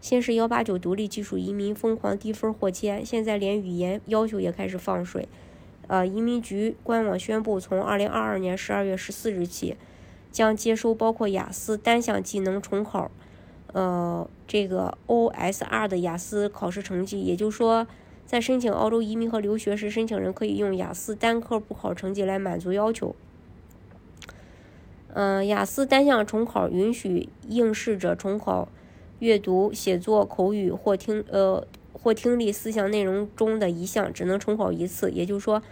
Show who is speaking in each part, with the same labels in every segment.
Speaker 1: 先是幺八九独立技术移民疯狂低分获签，现在连语言要求也开始放水。呃，移民局官网宣布，从二零二二年十二月十四日起，将接收包括雅思单项技能重考，呃，这个 OSR 的雅思考试成绩。也就是说，在申请澳洲移民和留学时，申请人可以用雅思单科补考成绩来满足要求。嗯，雅思单项重考允许应试者重考。阅读、写作、口语或听呃或听力四项内容中的一项只能重考一次，也就是说，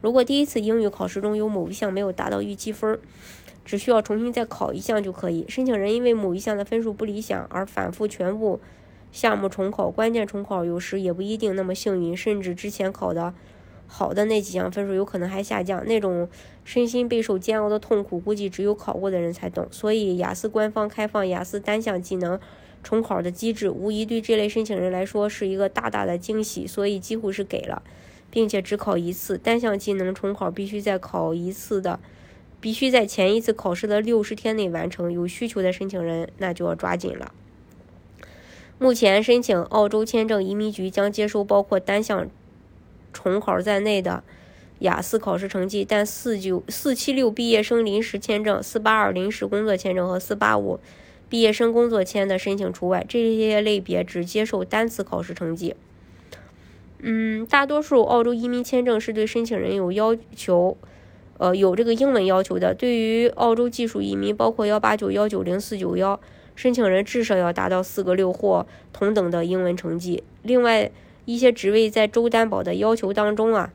Speaker 1: 如果第一次英语考试中有某一项没有达到预期分，只需要重新再考一项就可以。申请人因为某一项的分数不理想而反复全部项目重考，关键重考有时也不一定那么幸运，甚至之前考的好的那几项分数有可能还下降，那种身心备受煎熬的痛苦，估计只有考过的人才懂。所以，雅思官方开放雅思单项技能。重考的机制无疑对这类申请人来说是一个大大的惊喜，所以几乎是给了，并且只考一次单项技能重考，必须在考一次的，必须在前一次考试的六十天内完成。有需求的申请人那就要抓紧了。目前申请澳洲签证，移民局将接收包括单项重考在内的雅思考试成绩，但四九四七六毕业生临时签证、四八二临时工作签证和四八五。毕业生工作签的申请除外，这些类别只接受单次考试成绩。嗯，大多数澳洲移民签证是对申请人有要求，呃，有这个英文要求的。对于澳洲技术移民，包括幺八九、幺九零、四九幺，申请人至少要达到四个六或同等的英文成绩。另外一些职位在州担保的要求当中啊，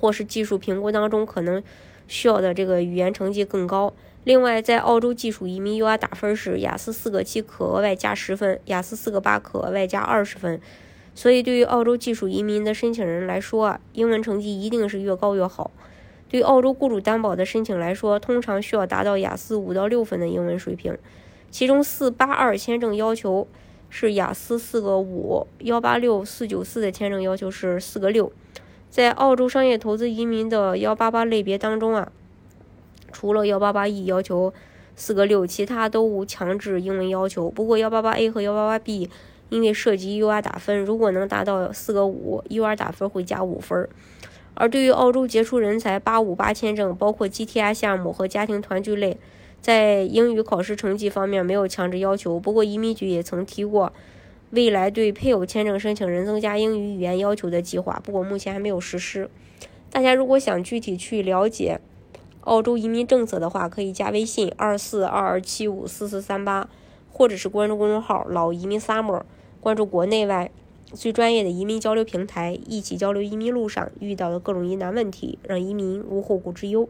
Speaker 1: 或是技术评估当中，可能需要的这个语言成绩更高。另外，在澳洲技术移民 U R 打分时，雅思四个七可额外加十分，雅思四个八可额外加二十分。所以，对于澳洲技术移民的申请人来说，英文成绩一定是越高越好。对澳洲雇主担保的申请来说，通常需要达到雅思五到六分的英文水平。其中，四八二签证要求是雅思四个五，幺八六四九四的签证要求是四个六。在澳洲商业投资移民的幺八八类别当中啊。除了幺八八 E 要求四个六，其他都无强制英文要求。不过幺八八 A 和幺八八 B 因为涉及 UR 打分，如果能达到四个五，UR 打分会加五分。而对于澳洲杰出人才八五八签证，包括 GTI 项目和家庭团聚类，在英语考试成绩方面没有强制要求。不过移民局也曾提过，未来对配偶签证申请人增加英语语言要求的计划，不过目前还没有实施。大家如果想具体去了解，澳洲移民政策的话，可以加微信二四二二七五四四三八，或者是关注公众号“老移民 summer”，关注国内外最专业的移民交流平台，一起交流移民路上遇到的各种疑难问题，让移民无后顾之忧。